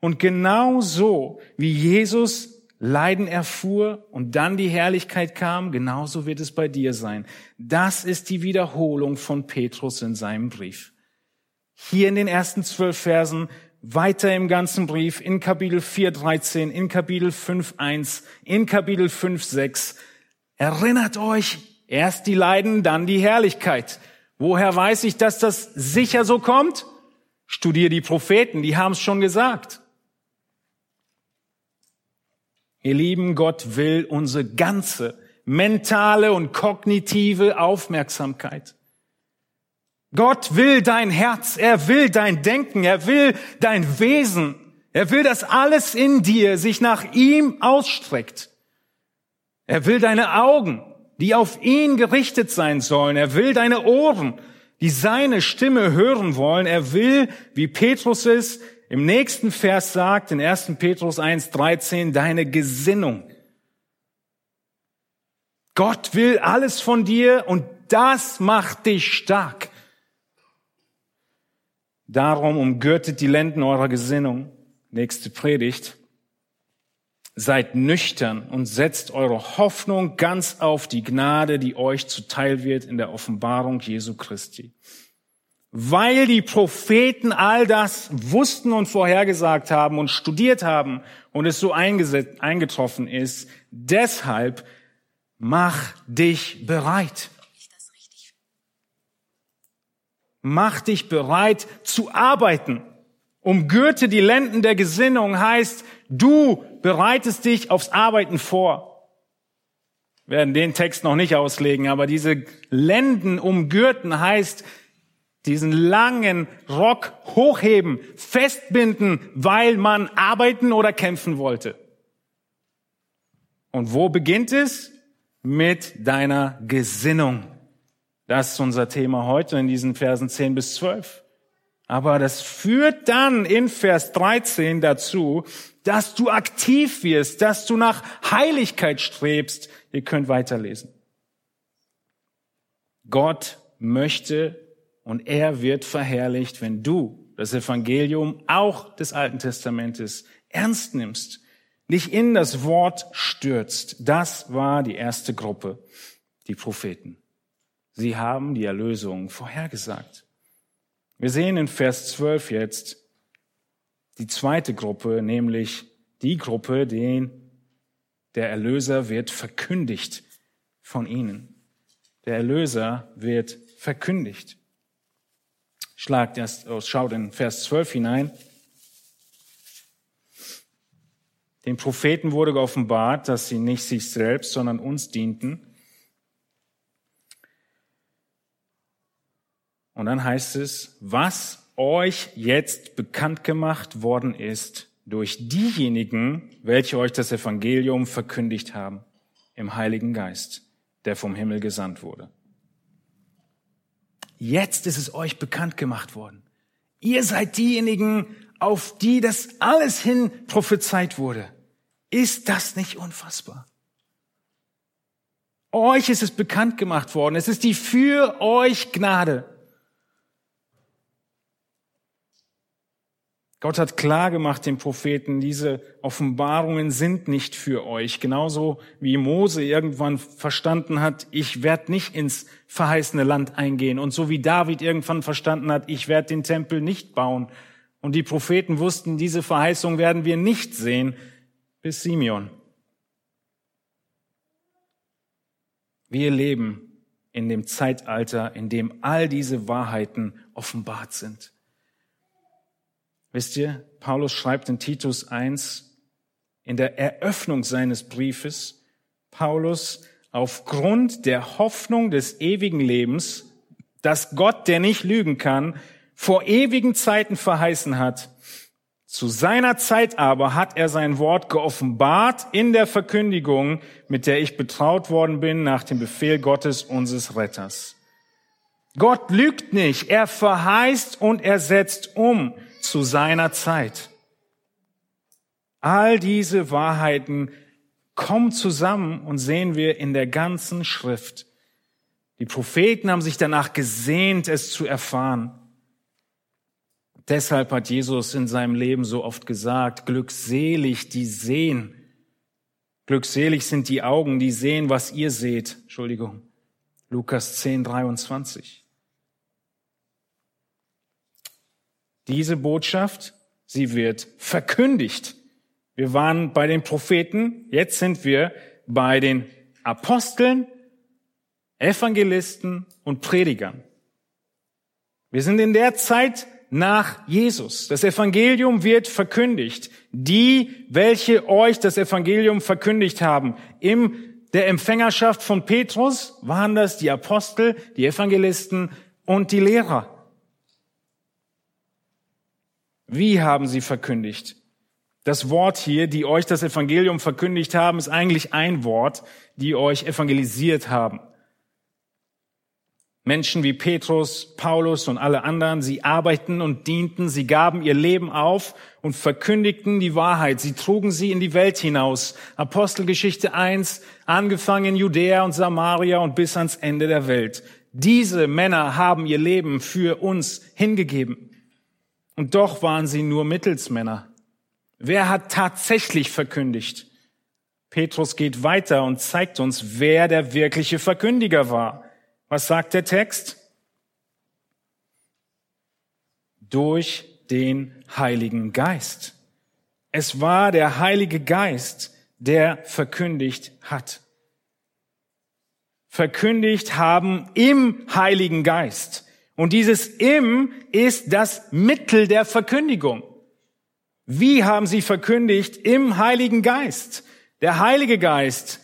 Und genau so, wie Jesus Leiden erfuhr und dann die Herrlichkeit kam, genauso wird es bei dir sein. Das ist die Wiederholung von Petrus in seinem Brief. Hier in den ersten zwölf Versen weiter im ganzen Brief, in Kapitel 4, 13, in Kapitel 5, 1, in Kapitel 5, 6. Erinnert euch, erst die Leiden, dann die Herrlichkeit. Woher weiß ich, dass das sicher so kommt? Studier die Propheten, die haben es schon gesagt. Ihr Lieben, Gott will unsere ganze mentale und kognitive Aufmerksamkeit. Gott will dein Herz, er will dein Denken, er will dein Wesen, er will, dass alles in dir sich nach ihm ausstreckt. Er will deine Augen, die auf ihn gerichtet sein sollen. Er will deine Ohren, die seine Stimme hören wollen. Er will, wie Petrus es im nächsten Vers sagt, in 1. Petrus 1.13, deine Gesinnung. Gott will alles von dir und das macht dich stark. Darum umgürtet die Lenden eurer Gesinnung. Nächste Predigt. Seid nüchtern und setzt eure Hoffnung ganz auf die Gnade, die euch zuteil wird in der Offenbarung Jesu Christi. Weil die Propheten all das wussten und vorhergesagt haben und studiert haben und es so eingetroffen ist, deshalb mach dich bereit. Mach dich bereit zu arbeiten. Umgürte die Lenden der Gesinnung heißt, du bereitest dich aufs Arbeiten vor. Wir werden den Text noch nicht auslegen, aber diese Lenden umgürten heißt, diesen langen Rock hochheben, festbinden, weil man arbeiten oder kämpfen wollte. Und wo beginnt es? Mit deiner Gesinnung. Das ist unser Thema heute in diesen Versen 10 bis 12. Aber das führt dann in Vers 13 dazu, dass du aktiv wirst, dass du nach Heiligkeit strebst. Ihr könnt weiterlesen. Gott möchte und er wird verherrlicht, wenn du das Evangelium auch des Alten Testamentes ernst nimmst, dich in das Wort stürzt. Das war die erste Gruppe, die Propheten. Sie haben die Erlösung vorhergesagt. Wir sehen in Vers 12 jetzt die zweite Gruppe, nämlich die Gruppe, den der Erlöser wird verkündigt von ihnen. Der Erlöser wird verkündigt. Schlagt erst aus, schaut in Vers 12 hinein. Den Propheten wurde geoffenbart, dass sie nicht sich selbst, sondern uns dienten Und dann heißt es, was euch jetzt bekannt gemacht worden ist durch diejenigen, welche euch das Evangelium verkündigt haben, im Heiligen Geist, der vom Himmel gesandt wurde. Jetzt ist es euch bekannt gemacht worden. Ihr seid diejenigen, auf die das alles hin prophezeit wurde. Ist das nicht unfassbar? Euch ist es bekannt gemacht worden. Es ist die für euch Gnade. Gott hat klar gemacht den Propheten, diese Offenbarungen sind nicht für euch. Genauso wie Mose irgendwann verstanden hat, ich werde nicht ins verheißene Land eingehen. Und so wie David irgendwann verstanden hat, ich werde den Tempel nicht bauen. Und die Propheten wussten, diese Verheißung werden wir nicht sehen, bis Simeon. Wir leben in dem Zeitalter, in dem all diese Wahrheiten offenbart sind. Wisst ihr, Paulus schreibt in Titus 1 in der Eröffnung seines Briefes, Paulus aufgrund der Hoffnung des ewigen Lebens, dass Gott, der nicht lügen kann, vor ewigen Zeiten verheißen hat. Zu seiner Zeit aber hat er sein Wort geoffenbart in der Verkündigung, mit der ich betraut worden bin nach dem Befehl Gottes, unseres Retters. Gott lügt nicht, er verheißt und er setzt um zu seiner Zeit. All diese Wahrheiten kommen zusammen und sehen wir in der ganzen Schrift. Die Propheten haben sich danach gesehnt, es zu erfahren. Deshalb hat Jesus in seinem Leben so oft gesagt, glückselig die sehen. Glückselig sind die Augen, die sehen, was ihr seht. Entschuldigung. Lukas 10, 23. Diese Botschaft, sie wird verkündigt. Wir waren bei den Propheten, jetzt sind wir bei den Aposteln, Evangelisten und Predigern. Wir sind in der Zeit nach Jesus. Das Evangelium wird verkündigt. Die, welche euch das Evangelium verkündigt haben, im der Empfängerschaft von Petrus waren das die Apostel, die Evangelisten und die Lehrer. Wie haben sie verkündigt? Das Wort hier, die euch das Evangelium verkündigt haben, ist eigentlich ein Wort, die euch evangelisiert haben. Menschen wie Petrus, Paulus und alle anderen, sie arbeiten und dienten, sie gaben ihr Leben auf und verkündigten die Wahrheit. Sie trugen sie in die Welt hinaus. Apostelgeschichte 1, angefangen in Judäa und Samaria und bis ans Ende der Welt. Diese Männer haben ihr Leben für uns hingegeben. Und doch waren sie nur Mittelsmänner. Wer hat tatsächlich verkündigt? Petrus geht weiter und zeigt uns, wer der wirkliche Verkündiger war. Was sagt der Text? Durch den Heiligen Geist. Es war der Heilige Geist, der verkündigt hat. Verkündigt haben im Heiligen Geist. Und dieses im ist das Mittel der Verkündigung. Wie haben sie verkündigt? Im Heiligen Geist. Der Heilige Geist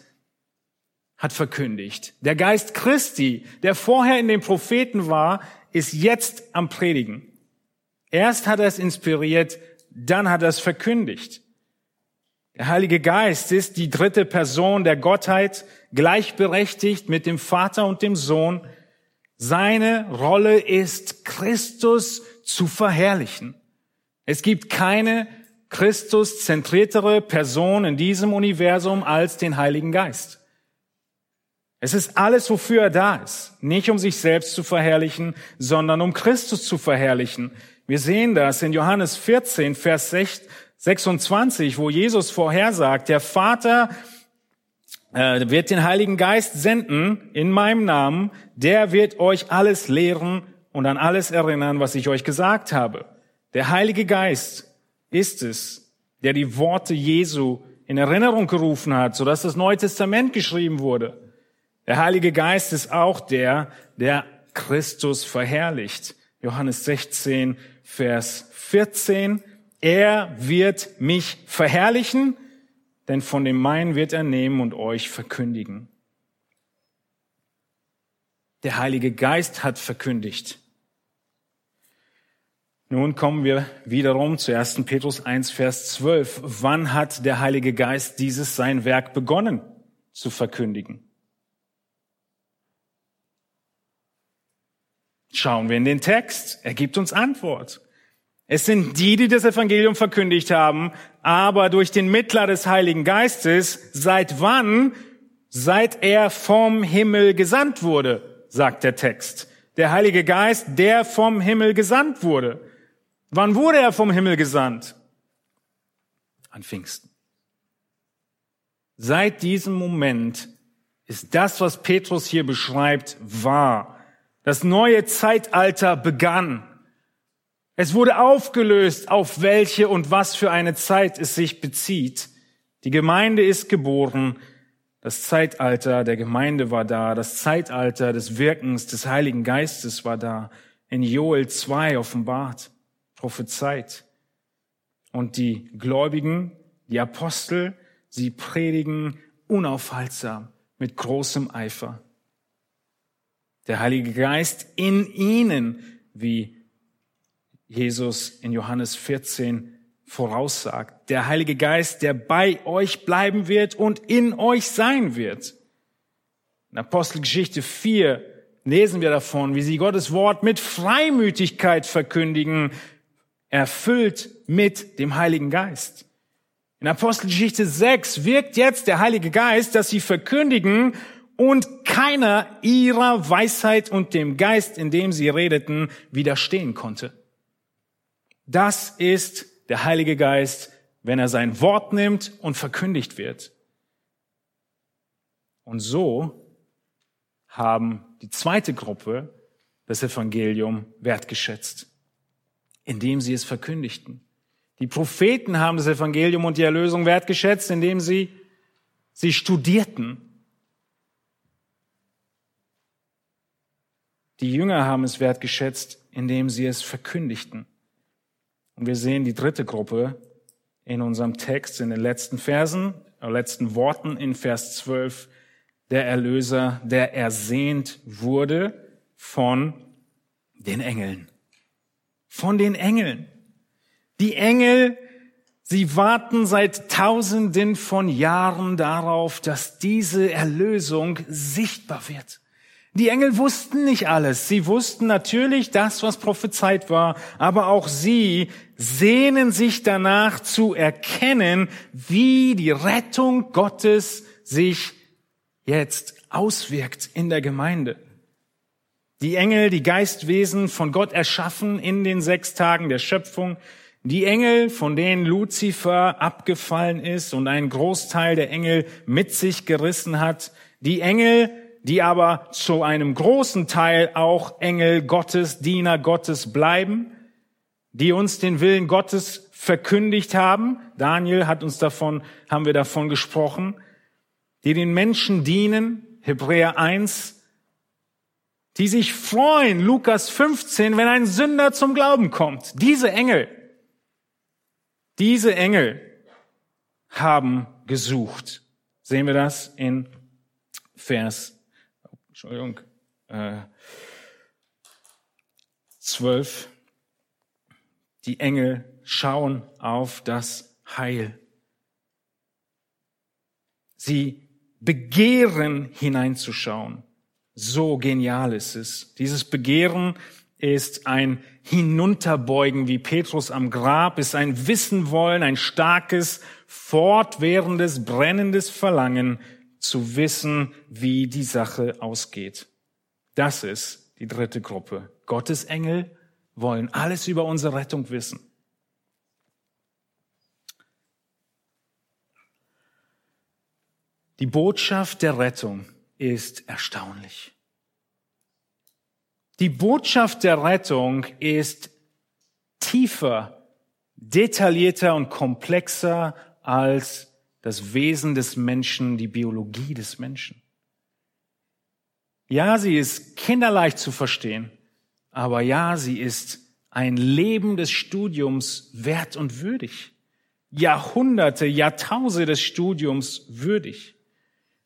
hat verkündigt. Der Geist Christi, der vorher in den Propheten war, ist jetzt am Predigen. Erst hat er es inspiriert, dann hat er es verkündigt. Der Heilige Geist ist die dritte Person der Gottheit, gleichberechtigt mit dem Vater und dem Sohn, seine Rolle ist, Christus zu verherrlichen. Es gibt keine Christus-zentriertere Person in diesem Universum als den Heiligen Geist. Es ist alles, wofür er da ist. Nicht um sich selbst zu verherrlichen, sondern um Christus zu verherrlichen. Wir sehen das in Johannes 14, Vers 26, wo Jesus vorhersagt, der Vater äh, wird den Heiligen Geist senden in meinem Namen, der wird euch alles lehren und an alles erinnern, was ich euch gesagt habe. Der Heilige Geist ist es, der die Worte Jesu in Erinnerung gerufen hat, sodass das Neue Testament geschrieben wurde. Der Heilige Geist ist auch der, der Christus verherrlicht. Johannes 16, Vers 14. Er wird mich verherrlichen, denn von dem meinen wird er nehmen und euch verkündigen. Der Heilige Geist hat verkündigt. Nun kommen wir wiederum zu 1. Petrus 1, Vers 12. Wann hat der Heilige Geist dieses sein Werk begonnen zu verkündigen? Schauen wir in den Text. Er gibt uns Antwort. Es sind die, die das Evangelium verkündigt haben, aber durch den Mittler des Heiligen Geistes, seit wann? Seit er vom Himmel gesandt wurde, sagt der Text. Der Heilige Geist, der vom Himmel gesandt wurde. Wann wurde er vom Himmel gesandt? An Pfingsten. Seit diesem Moment ist das, was Petrus hier beschreibt, wahr. Das neue Zeitalter begann. Es wurde aufgelöst, auf welche und was für eine Zeit es sich bezieht. Die Gemeinde ist geboren. Das Zeitalter der Gemeinde war da. Das Zeitalter des Wirkens des Heiligen Geistes war da. In Joel 2 offenbart, prophezeit. Und die Gläubigen, die Apostel, sie predigen unaufhaltsam mit großem Eifer. Der Heilige Geist in ihnen, wie Jesus in Johannes 14 voraussagt. Der Heilige Geist, der bei euch bleiben wird und in euch sein wird. In Apostelgeschichte 4 lesen wir davon, wie sie Gottes Wort mit Freimütigkeit verkündigen, erfüllt mit dem Heiligen Geist. In Apostelgeschichte 6 wirkt jetzt der Heilige Geist, dass sie verkündigen und keiner ihrer Weisheit und dem Geist, in dem sie redeten, widerstehen konnte. Das ist der Heilige Geist, wenn er sein Wort nimmt und verkündigt wird. Und so haben die zweite Gruppe das Evangelium wertgeschätzt, indem sie es verkündigten. Die Propheten haben das Evangelium und die Erlösung wertgeschätzt, indem sie sie studierten. Die Jünger haben es wertgeschätzt, indem sie es verkündigten. Und wir sehen die dritte Gruppe in unserem Text, in den letzten Versen, äh, letzten Worten in Vers 12, der Erlöser, der ersehnt wurde von den Engeln. Von den Engeln. Die Engel, sie warten seit Tausenden von Jahren darauf, dass diese Erlösung sichtbar wird. Die Engel wussten nicht alles. Sie wussten natürlich das, was prophezeit war, aber auch sie sehnen sich danach zu erkennen, wie die Rettung Gottes sich jetzt auswirkt in der Gemeinde. Die Engel, die Geistwesen von Gott erschaffen in den sechs Tagen der Schöpfung, die Engel, von denen Luzifer abgefallen ist und einen Großteil der Engel mit sich gerissen hat, die Engel, die aber zu einem großen Teil auch Engel Gottes, Diener Gottes bleiben, die uns den Willen Gottes verkündigt haben. Daniel hat uns davon, haben wir davon gesprochen, die den Menschen dienen, Hebräer 1, die sich freuen, Lukas 15, wenn ein Sünder zum Glauben kommt. Diese Engel, diese Engel haben gesucht. Sehen wir das in Vers, Entschuldigung, äh, 12. Die Engel schauen auf das Heil. Sie begehren hineinzuschauen. So genial ist es. Dieses Begehren ist ein Hinunterbeugen wie Petrus am Grab, ist ein Wissen wollen, ein starkes, fortwährendes, brennendes Verlangen zu wissen, wie die Sache ausgeht. Das ist die dritte Gruppe. Gottes Engel wollen alles über unsere Rettung wissen. Die Botschaft der Rettung ist erstaunlich. Die Botschaft der Rettung ist tiefer, detaillierter und komplexer als das Wesen des Menschen, die Biologie des Menschen. Ja, sie ist kinderleicht zu verstehen, aber ja, sie ist ein Leben des Studiums wert und würdig. Jahrhunderte, Jahrtausende des Studiums würdig.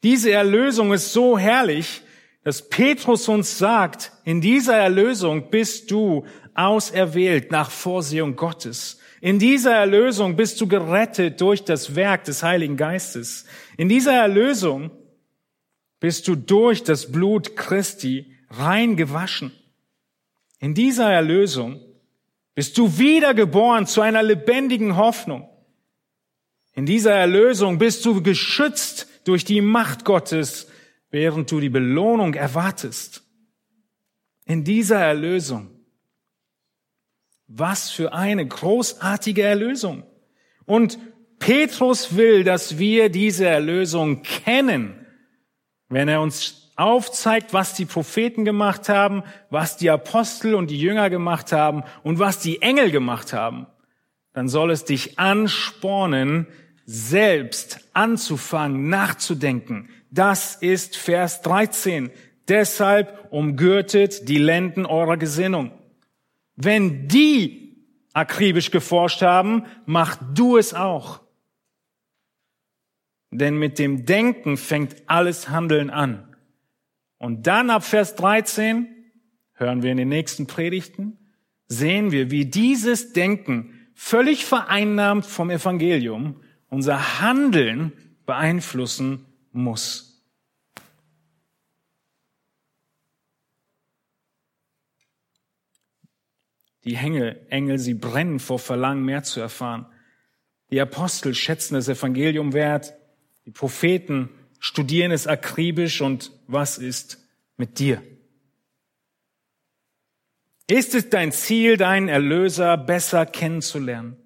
Diese Erlösung ist so herrlich, dass Petrus uns sagt, in dieser Erlösung bist du auserwählt nach Vorsehung Gottes. In dieser Erlösung bist du gerettet durch das Werk des Heiligen Geistes. In dieser Erlösung bist du durch das Blut Christi rein gewaschen. In dieser Erlösung bist du wiedergeboren zu einer lebendigen Hoffnung. In dieser Erlösung bist du geschützt durch die Macht Gottes während du die Belohnung erwartest. In dieser Erlösung Was für eine großartige Erlösung. Und Petrus will, dass wir diese Erlösung kennen, wenn er uns aufzeigt, was die Propheten gemacht haben, was die Apostel und die Jünger gemacht haben und was die Engel gemacht haben, dann soll es dich anspornen, selbst anzufangen, nachzudenken. Das ist Vers 13. Deshalb umgürtet die Lenden eurer Gesinnung. Wenn die akribisch geforscht haben, mach du es auch. Denn mit dem Denken fängt alles Handeln an. Und dann ab Vers 13, hören wir in den nächsten Predigten, sehen wir, wie dieses Denken völlig vereinnahmt vom Evangelium unser Handeln beeinflussen muss. Die Engel, Engel, sie brennen vor Verlangen, mehr zu erfahren. Die Apostel schätzen das Evangelium wert. Die Propheten studieren es akribisch und was ist mit dir? Ist es dein Ziel, deinen Erlöser besser kennenzulernen?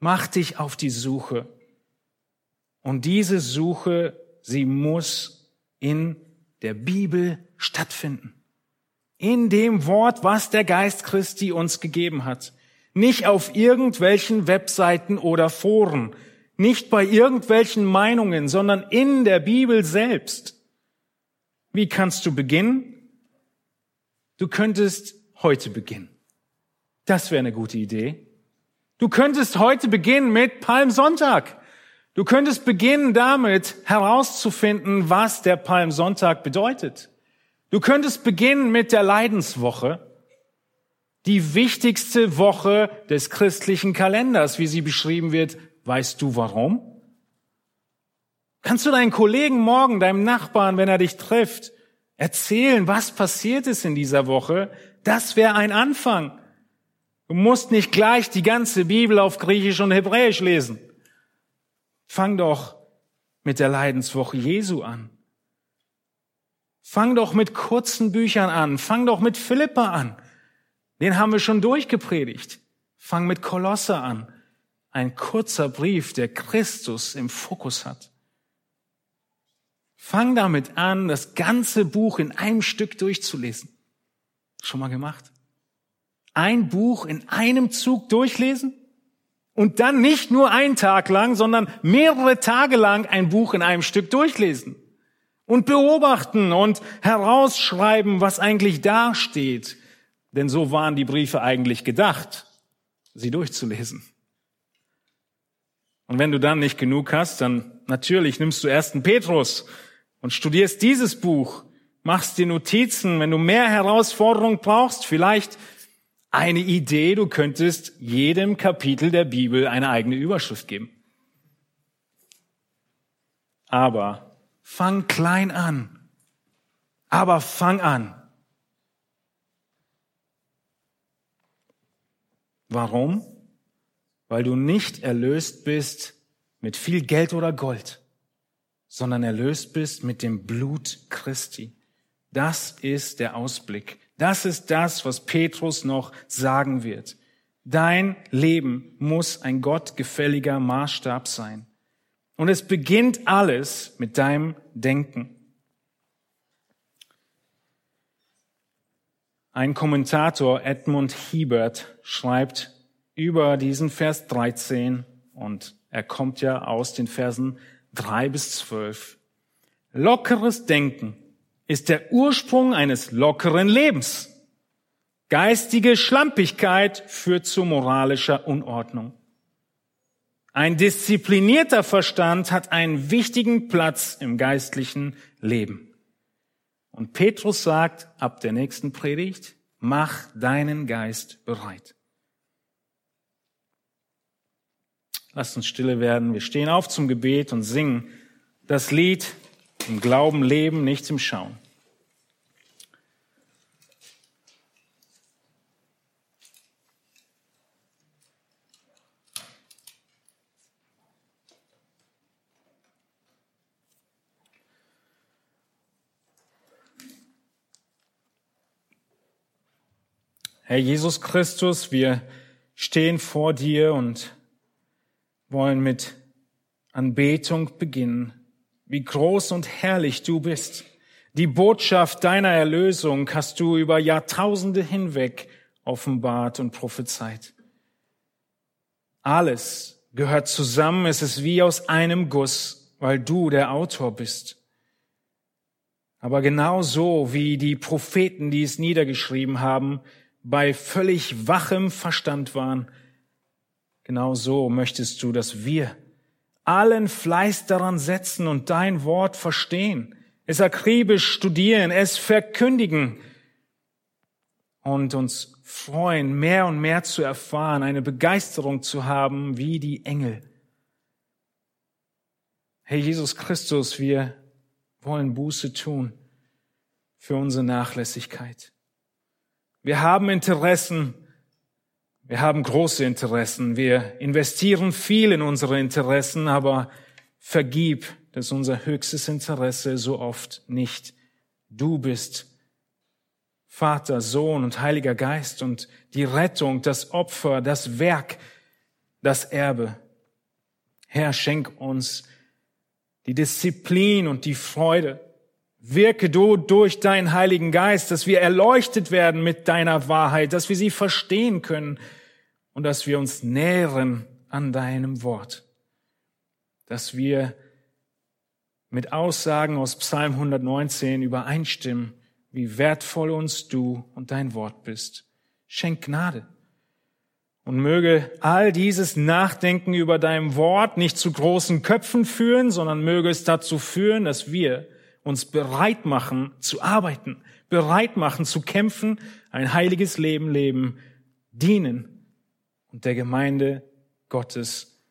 Mach dich auf die Suche. Und diese Suche, sie muss in der Bibel stattfinden. In dem Wort, was der Geist Christi uns gegeben hat. Nicht auf irgendwelchen Webseiten oder Foren, nicht bei irgendwelchen Meinungen, sondern in der Bibel selbst. Wie kannst du beginnen? Du könntest heute beginnen. Das wäre eine gute Idee. Du könntest heute beginnen mit Palmsonntag. Du könntest beginnen damit herauszufinden, was der Palmsonntag bedeutet. Du könntest beginnen mit der Leidenswoche, die wichtigste Woche des christlichen Kalenders, wie sie beschrieben wird Weißt du warum? Kannst du deinen Kollegen morgen, deinem Nachbarn, wenn er dich trifft, erzählen, was passiert ist in dieser Woche? Das wäre ein Anfang. Du musst nicht gleich die ganze Bibel auf Griechisch und Hebräisch lesen. Fang doch mit der Leidenswoche Jesu an. Fang doch mit kurzen Büchern an. Fang doch mit Philippa an. Den haben wir schon durchgepredigt. Fang mit Kolosse an ein kurzer Brief, der Christus im Fokus hat. Fang damit an, das ganze Buch in einem Stück durchzulesen. Schon mal gemacht? Ein Buch in einem Zug durchlesen? Und dann nicht nur einen Tag lang, sondern mehrere Tage lang ein Buch in einem Stück durchlesen. Und beobachten und herausschreiben, was eigentlich da steht. Denn so waren die Briefe eigentlich gedacht, sie durchzulesen. Und wenn du dann nicht genug hast, dann natürlich nimmst du ersten Petrus und studierst dieses Buch, machst dir Notizen, wenn du mehr Herausforderung brauchst, vielleicht eine Idee, du könntest jedem Kapitel der Bibel eine eigene Überschrift geben. Aber fang klein an. Aber fang an. Warum? weil du nicht erlöst bist mit viel Geld oder Gold, sondern erlöst bist mit dem Blut Christi. Das ist der Ausblick. Das ist das, was Petrus noch sagen wird. Dein Leben muss ein gottgefälliger Maßstab sein. Und es beginnt alles mit deinem Denken. Ein Kommentator, Edmund Hiebert, schreibt, über diesen Vers 13 und er kommt ja aus den Versen 3 bis 12. Lockeres Denken ist der Ursprung eines lockeren Lebens. Geistige Schlampigkeit führt zu moralischer Unordnung. Ein disziplinierter Verstand hat einen wichtigen Platz im geistlichen Leben. Und Petrus sagt ab der nächsten Predigt, mach deinen Geist bereit. Lasst uns stille werden. Wir stehen auf zum Gebet und singen das Lied im Glauben leben, nichts im Schauen. Herr Jesus Christus, wir stehen vor dir und wollen mit Anbetung beginnen. Wie groß und herrlich du bist. Die Botschaft deiner Erlösung hast du über Jahrtausende hinweg offenbart und prophezeit. Alles gehört zusammen, es ist wie aus einem Guss, weil du der Autor bist. Aber genau so wie die Propheten, die es niedergeschrieben haben, bei völlig wachem Verstand waren, genau so möchtest du, dass wir allen Fleiß daran setzen und dein Wort verstehen, es akribisch studieren, es verkündigen und uns freuen, mehr und mehr zu erfahren, eine Begeisterung zu haben wie die Engel. Herr Jesus Christus, wir wollen Buße tun für unsere Nachlässigkeit. Wir haben Interessen, wir haben große Interessen, wir investieren viel in unsere Interessen, aber vergib, dass unser höchstes Interesse so oft nicht du bist. Vater, Sohn und Heiliger Geist und die Rettung, das Opfer, das Werk, das Erbe. Herr, schenk uns die Disziplin und die Freude. Wirke du durch deinen Heiligen Geist, dass wir erleuchtet werden mit deiner Wahrheit, dass wir sie verstehen können und dass wir uns nähren an deinem Wort, dass wir mit Aussagen aus Psalm 119 übereinstimmen, wie wertvoll uns du und dein Wort bist. Schenk Gnade. Und möge all dieses Nachdenken über dein Wort nicht zu großen Köpfen führen, sondern möge es dazu führen, dass wir uns bereit machen zu arbeiten, bereit machen zu kämpfen, ein heiliges Leben leben, dienen und der Gemeinde Gottes,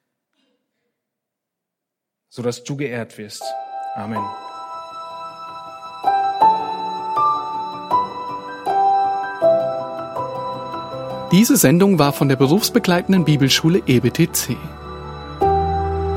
so dass du geehrt wirst. Amen. Diese Sendung war von der berufsbegleitenden Bibelschule EBTC.